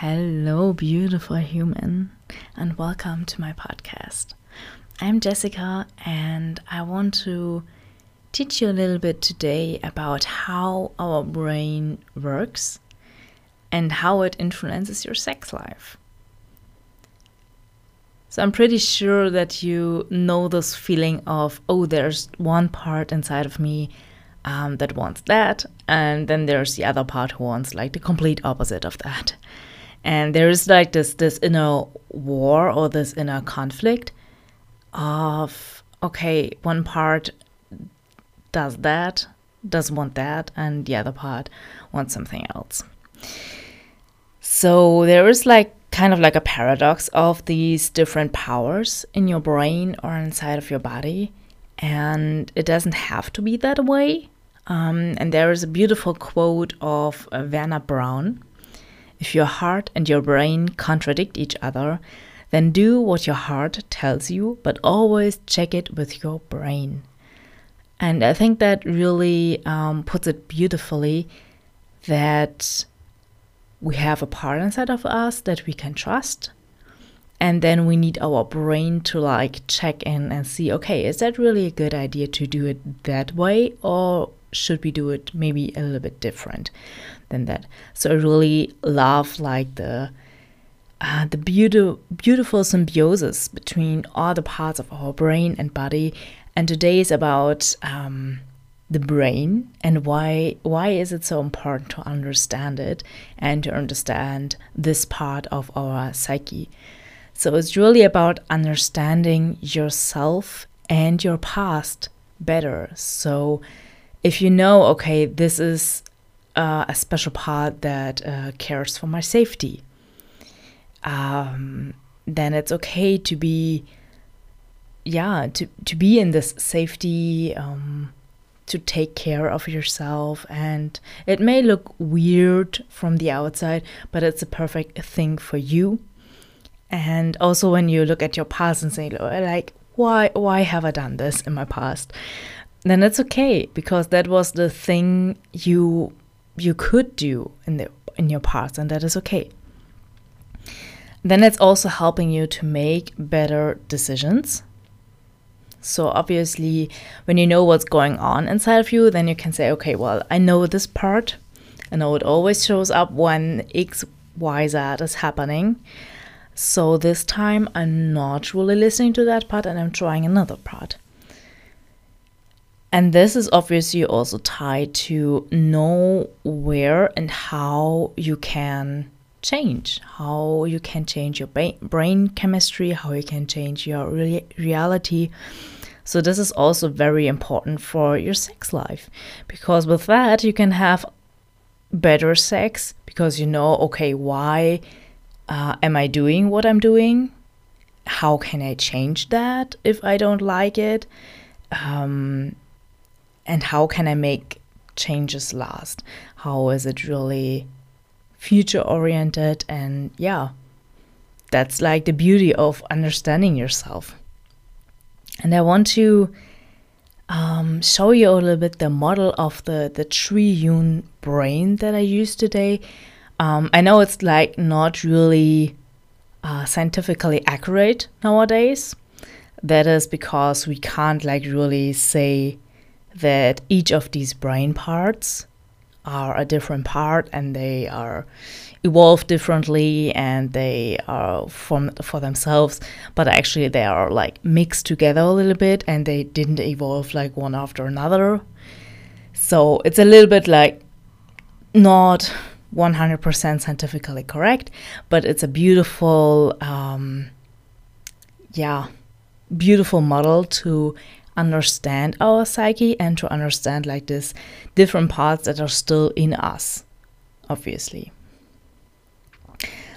Hello, beautiful human, and welcome to my podcast. I'm Jessica, and I want to teach you a little bit today about how our brain works and how it influences your sex life. So, I'm pretty sure that you know this feeling of, oh, there's one part inside of me um, that wants that, and then there's the other part who wants like the complete opposite of that and there is like this this inner war or this inner conflict of okay one part does that does want that and the other part wants something else. So there is like kind of like a paradox of these different powers in your brain or inside of your body and it doesn't have to be that way. Um, and there is a beautiful quote of uh, Werner Braun if your heart and your brain contradict each other, then do what your heart tells you, but always check it with your brain. And I think that really um, puts it beautifully that we have a part inside of us that we can trust. And then we need our brain to like check in and see okay, is that really a good idea to do it that way? Or should we do it maybe a little bit different than that? So I really love like the uh, the beautiful beautiful symbiosis between all the parts of our brain and body. And today is about um, the brain and why why is it so important to understand it and to understand this part of our psyche. So it's really about understanding yourself and your past better. So if you know, okay, this is uh, a special part that uh, cares for my safety, um, then it's okay to be, yeah, to, to be in this safety, um, to take care of yourself. And it may look weird from the outside, but it's a perfect thing for you. And also, when you look at your past and say, like, why, why have I done this in my past? Then it's okay because that was the thing you you could do in the in your past and that is okay. Then it's also helping you to make better decisions. So obviously when you know what's going on inside of you then you can say okay well i know this part. I know it always shows up when x y z is happening. So this time i'm not really listening to that part and i'm trying another part and this is obviously also tied to know where and how you can change, how you can change your brain chemistry, how you can change your re reality. So, this is also very important for your sex life because with that, you can have better sex because you know, okay, why uh, am I doing what I'm doing? How can I change that if I don't like it? Um, and how can I make changes last? How is it really future oriented? And yeah, that's like the beauty of understanding yourself. And I want to um, show you a little bit the model of the the triune brain that I use today. Um, I know it's like not really uh, scientifically accurate nowadays. That is because we can't like really say that each of these brain parts are a different part and they are evolved differently and they are formed for themselves but actually they are like mixed together a little bit and they didn't evolve like one after another. So it's a little bit like not 100% scientifically correct but it's a beautiful um, yeah beautiful model to understand our psyche and to understand like this different parts that are still in us, obviously.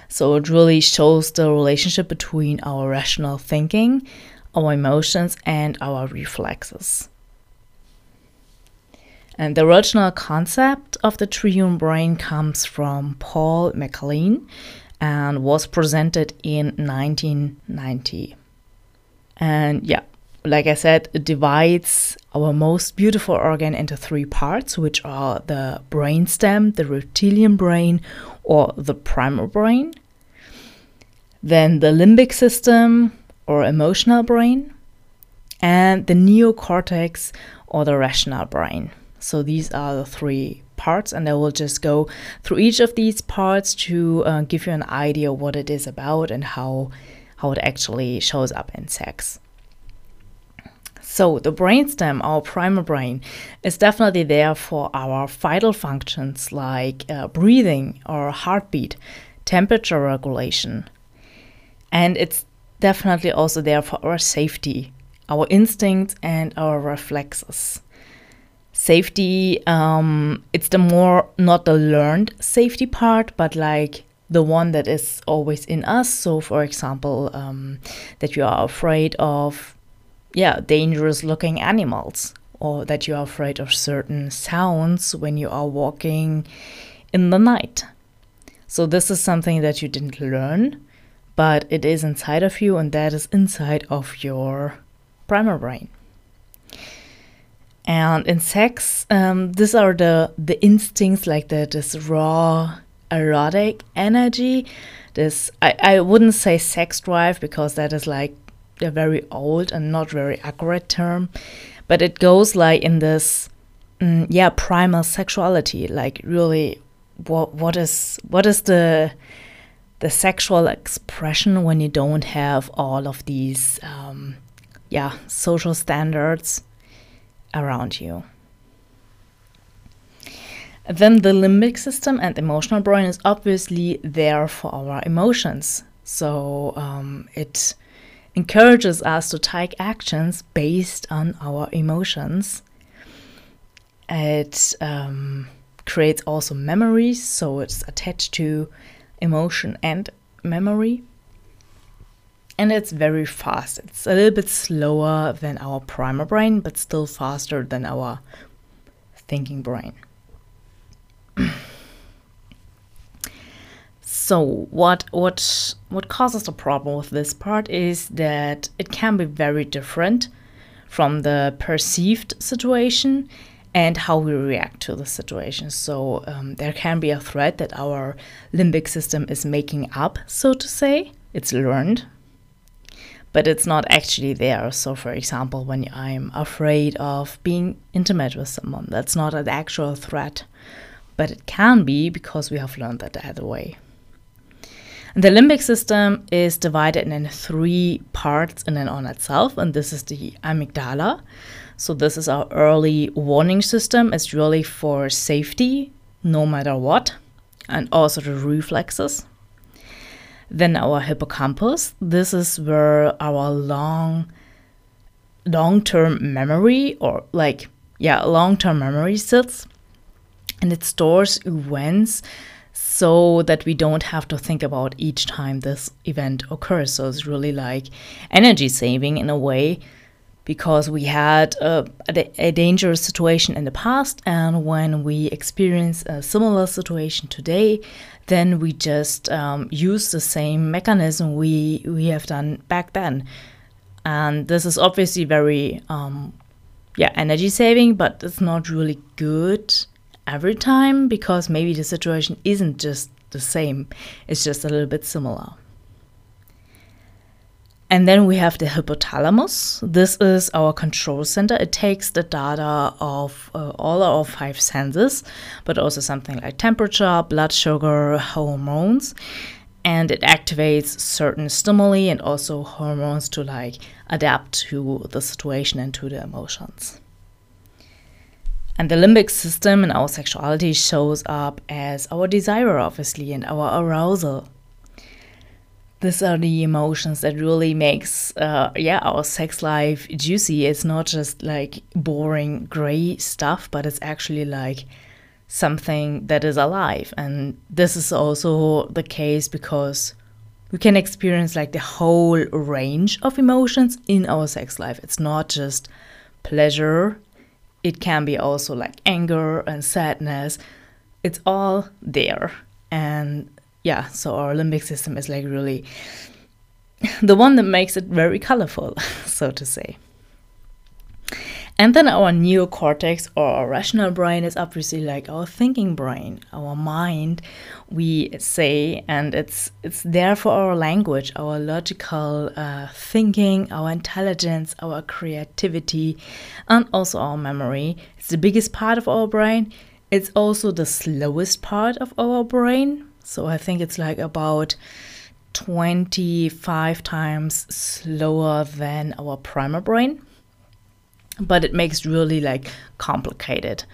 So it really shows the relationship between our rational thinking, our emotions, and our reflexes. And the original concept of the triune brain comes from Paul MacLean and was presented in 1990. And yeah, like I said, it divides our most beautiful organ into three parts, which are the brainstem, the reptilian brain, or the primal brain. Then the limbic system, or emotional brain, and the neocortex, or the rational brain. So these are the three parts, and I will just go through each of these parts to uh, give you an idea what it is about and how how it actually shows up in sex. So, the brainstem, our primal brain, is definitely there for our vital functions like uh, breathing or heartbeat, temperature regulation. And it's definitely also there for our safety, our instincts, and our reflexes. Safety, um, it's the more, not the learned safety part, but like the one that is always in us. So, for example, um, that you are afraid of yeah, dangerous looking animals, or that you are afraid of certain sounds when you are walking in the night. So, this is something that you didn't learn, but it is inside of you, and that is inside of your primal brain. And in sex, um, these are the, the instincts like the, this raw, erotic energy. This I, I wouldn't say sex drive because that is like a very old and not very accurate term, but it goes like in this, mm, yeah, primal sexuality. Like really, what what is what is the the sexual expression when you don't have all of these, um, yeah, social standards around you. Then the limbic system and emotional brain is obviously there for our emotions. So um, it encourages us to take actions based on our emotions. It um, creates also memories, so it's attached to emotion and memory. And it's very fast. It's a little bit slower than our primal brain, but still faster than our thinking brain. So what what what causes the problem with this part is that it can be very different from the perceived situation and how we react to the situation. So um, there can be a threat that our limbic system is making up, so to say. It's learned, but it's not actually there. So, for example, when I'm afraid of being intimate with someone, that's not an actual threat, but it can be because we have learned that either way. The limbic system is divided in three parts in and on itself, and this is the amygdala. So this is our early warning system. It's really for safety, no matter what, and also the reflexes. Then our hippocampus. This is where our long, long-term memory, or like yeah, long-term memory sits, and it stores events so that we don't have to think about each time this event occurs. So it's really like energy saving in a way because we had a, a, dangerous situation in the past, and when we experience a similar situation today, then we just um, use the same mechanism we we have done back then, and this is obviously very um, yeah energy saving, but it's not really good every time because maybe the situation isn't just the same, it's just a little bit similar. And then we have the hypothalamus. This is our control center. It takes the data of uh, all our five senses, but also something like temperature, blood sugar, hormones. And it activates certain stimuli and also hormones to like adapt to the situation and to the emotions. And the limbic system in our sexuality shows up as our desire, obviously, and our arousal. These are the emotions that really makes, uh, yeah, our sex life juicy. It's not just like boring gray stuff, but it's actually like something that is alive. And this is also the case because we can experience like the whole range of emotions in our sex life. It's not just pleasure it can be also like anger and sadness. It's all there. And yeah, so our limbic system is like really the one that makes it very colorful, so to say. And then our neocortex or our rational brain is obviously like our thinking brain, our mind, we say, and it's it's there for our language, our logical uh, thinking, our intelligence, our creativity, and also our memory. It's the biggest part of our brain. It's also the slowest part of our brain. So I think it's like about 25 times slower than our primal brain but it makes really like complicated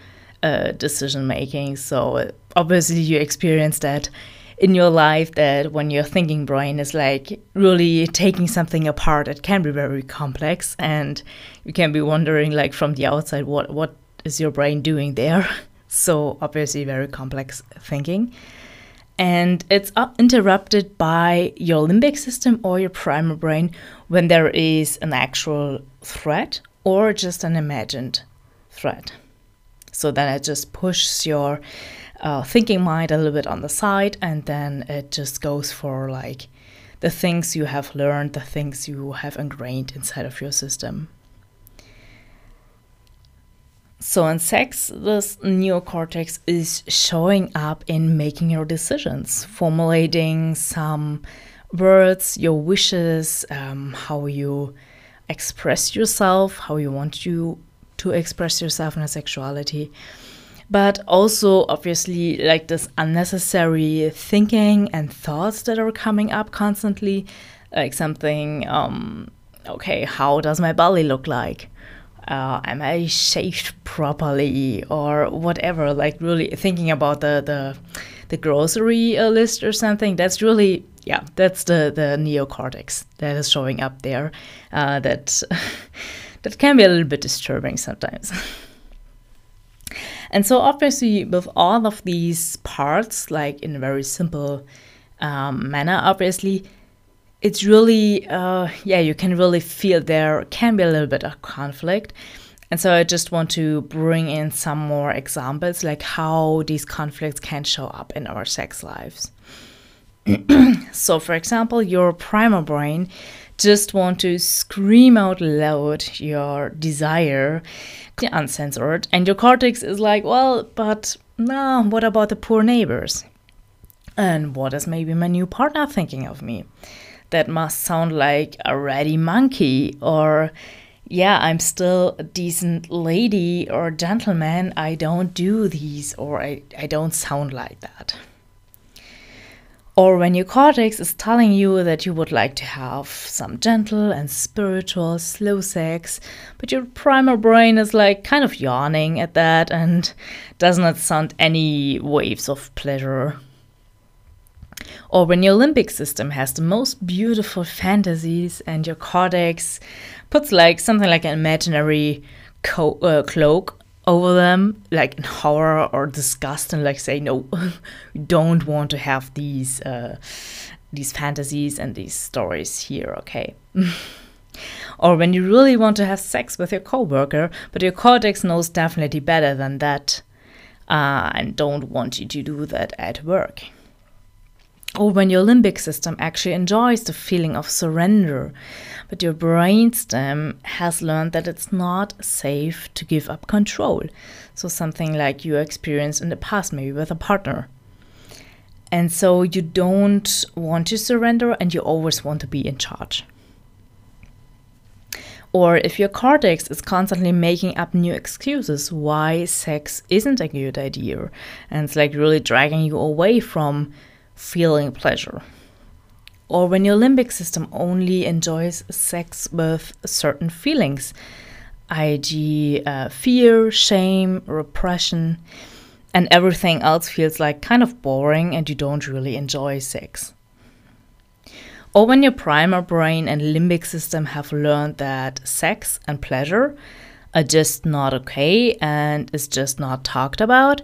uh, decision making. So obviously you experience that in your life that when your thinking brain is like really taking something apart, it can be very complex, and you can be wondering like from the outside what what is your brain doing there. So obviously very complex thinking. And it's interrupted by your limbic system or your primal brain when there is an actual threat or just an imagined threat. So then it just pushes your uh, thinking mind a little bit on the side, and then it just goes for like the things you have learned, the things you have ingrained inside of your system. So in sex, this neocortex is showing up in making your decisions, formulating some words, your wishes, um, how you express yourself, how you want you to express yourself in a sexuality. But also, obviously, like this unnecessary thinking and thoughts that are coming up constantly, like something, um, okay, how does my belly look like? Uh, am I shaved properly or whatever? Like really thinking about the the, the grocery list or something. That's really yeah, that's the the neocortex that is showing up there. Uh, that that can be a little bit disturbing sometimes. and so obviously with all of these parts, like in a very simple um, manner, obviously it's really uh, yeah you can really feel there can be a little bit of conflict and so i just want to bring in some more examples like how these conflicts can show up in our sex lives so, for example, your primal brain just want to scream out loud your desire, uncensored, and your cortex is like, well, but no, what about the poor neighbors? And what is maybe my new partner thinking of me? That must sound like a ratty monkey, or yeah, I'm still a decent lady or gentleman. I don't do these, or I, I don't sound like that. Or when your cortex is telling you that you would like to have some gentle and spiritual slow sex, but your primal brain is like kind of yawning at that and does not sound any waves of pleasure. Or when your limbic system has the most beautiful fantasies and your cortex puts like something like an imaginary co- uh, cloak over them like in horror or disgust and like say no we don't want to have these uh, these fantasies and these stories here okay? Or when you really want to have sex with your coworker but your cortex knows definitely better than that uh, and don't want you to do that at work or when your limbic system actually enjoys the feeling of surrender but your brainstem has learned that it's not safe to give up control. So, something like you experienced in the past, maybe with a partner. And so, you don't want to surrender and you always want to be in charge. Or if your cortex is constantly making up new excuses why sex isn't a good idea, and it's like really dragging you away from feeling pleasure or when your limbic system only enjoys sex with certain feelings, i.e., uh, fear, shame, repression, and everything else feels like kind of boring and you don't really enjoy sex. Or when your primal brain and limbic system have learned that sex and pleasure are just not okay and is just not talked about,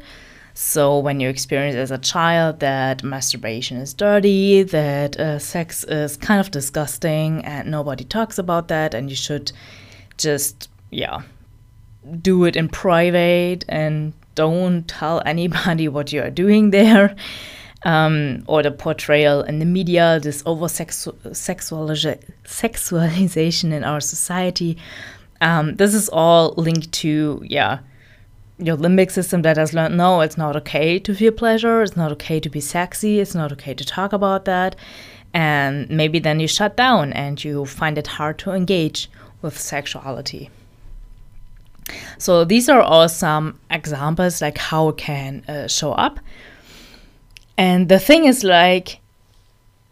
so, when you experience as a child that masturbation is dirty, that uh, sex is kind of disgusting, and nobody talks about that, and you should just, yeah, do it in private and don't tell anybody what you are doing there. Um, or the portrayal in the media, this over sexualization in our society Um, this is all linked to, yeah, your limbic system that has learned no, it's not okay to feel pleasure, it's not okay to be sexy, it's not okay to talk about that. And maybe then you shut down and you find it hard to engage with sexuality. So these are all some examples like how it can uh, show up. And the thing is like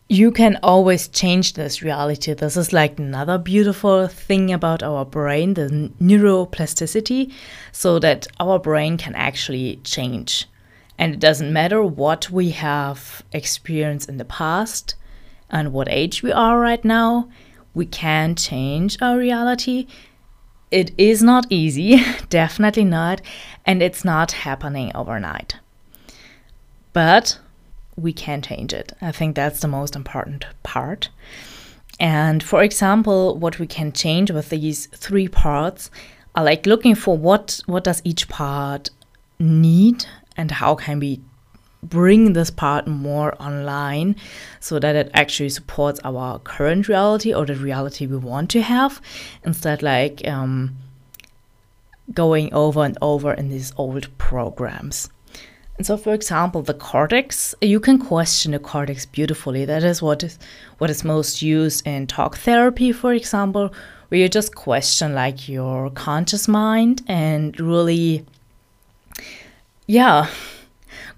you can always change this reality. This is like another beautiful thing about our brain, the neuroplasticity, so that our brain can actually change. And it doesn't matter what we have experienced in the past and what age we are right now, we can change our reality. It is not easy, definitely not, and it's not happening overnight. But we can change it. I think that's the most important part. And for example, what we can change with these three parts are like looking for what what does each part need and how can we bring this part more online so that it actually supports our current reality or the reality we want to have instead like um, going over and over in these old programs. So, for example, the cortex, you can question the cortex beautifully. That is what is what is most used in talk therapy, for example, where you just question like your conscious mind and really, yeah,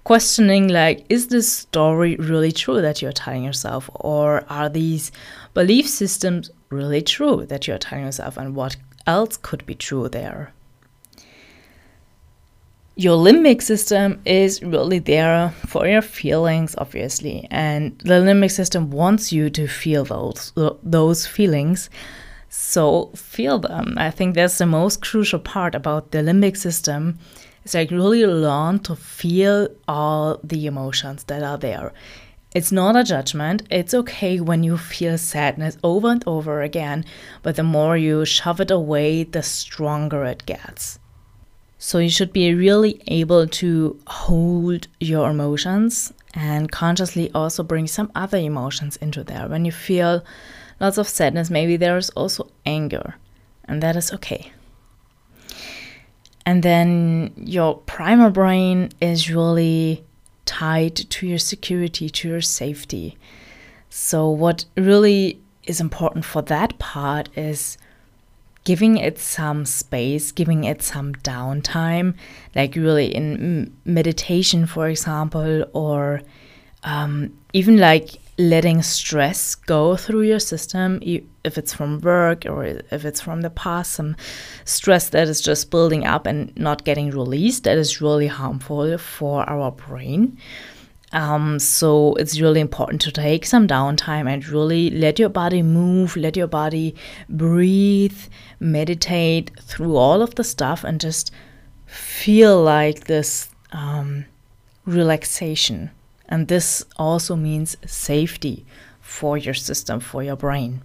questioning like, is this story really true that you're telling yourself, or are these belief systems really true that you're telling yourself, and what else could be true there? Your limbic system is really there for your feelings obviously. And the limbic system wants you to feel those those feelings. So feel them. I think that's the most crucial part about the limbic system. It's like really learn to feel all the emotions that are there. It's not a judgment. It's okay when you feel sadness over and over again, but the more you shove it away, the stronger it gets. So you should be really able to hold your emotions and consciously also bring some other emotions into there. When you feel lots of sadness, maybe there is also anger, and that is okay. And then your primal brain is really tied to your security, to your safety. So, what really is important for that part is giving it some space, giving it some downtime, like really in meditation, for example, or um, even like letting stress go through your system, if it's from work or if it's from the past, some stress that is just building up and not getting released, that is really harmful for our brain. Um, so it's really important to take some downtime and really let your body move, let your body breathe, meditate through all of the stuff, and just feel like this um, relaxation. And this also means safety for your system, for your brain.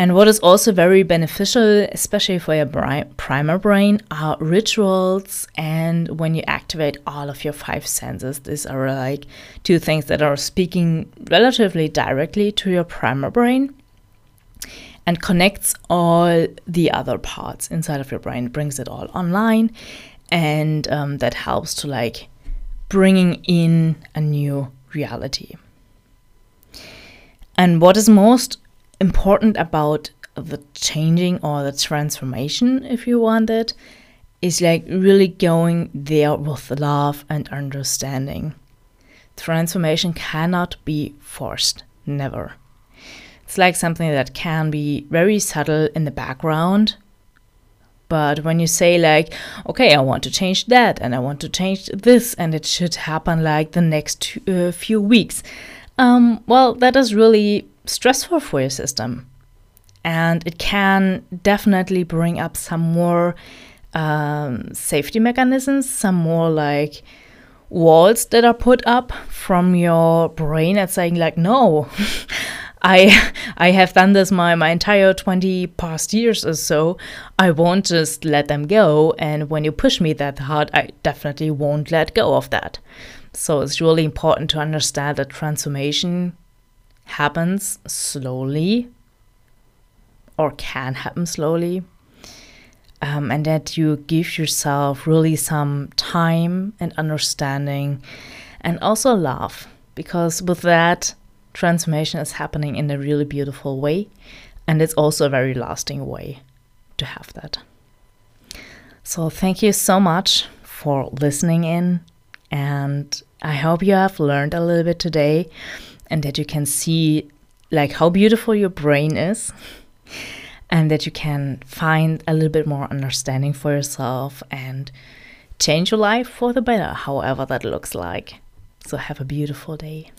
And what is also very beneficial, especially for your bri- primal brain, are rituals and when you activate all of your five senses. These are like two things that are speaking relatively directly to your primal brain and connects all the other parts inside of your brain, brings it all online, and um, that helps to like bringing in a new reality. And what is most important about the changing or the transformation, if you want it, is like really going there with love and understanding. Transformation cannot be forced, never. It's like something that can be very subtle in the background. But when you say, like, okay, I want to change that and I want to change this, and it should happen like the next uh, few weeks, um, well, that is really stressful for your system. And it can definitely bring up some more um, safety mechanisms, some more like walls that are put up from your brain at saying like, no, I I have done this my, my entire 20 past years or so. I won't just let them go. And when you push me that hard, I definitely won't let go of that. So it's really important to understand that transformation happens slowly or can happen slowly. um, and that you give yourself really some time and understanding and also love because with that transformation is happening in a really beautiful way and it's also a very lasting way to have that so thank you so much for listening in and i hope you have learned a little bit today and that you can see like how beautiful your brain is and that you can find a little bit more understanding for yourself and change your life for the better, however that looks like. So, have a beautiful day.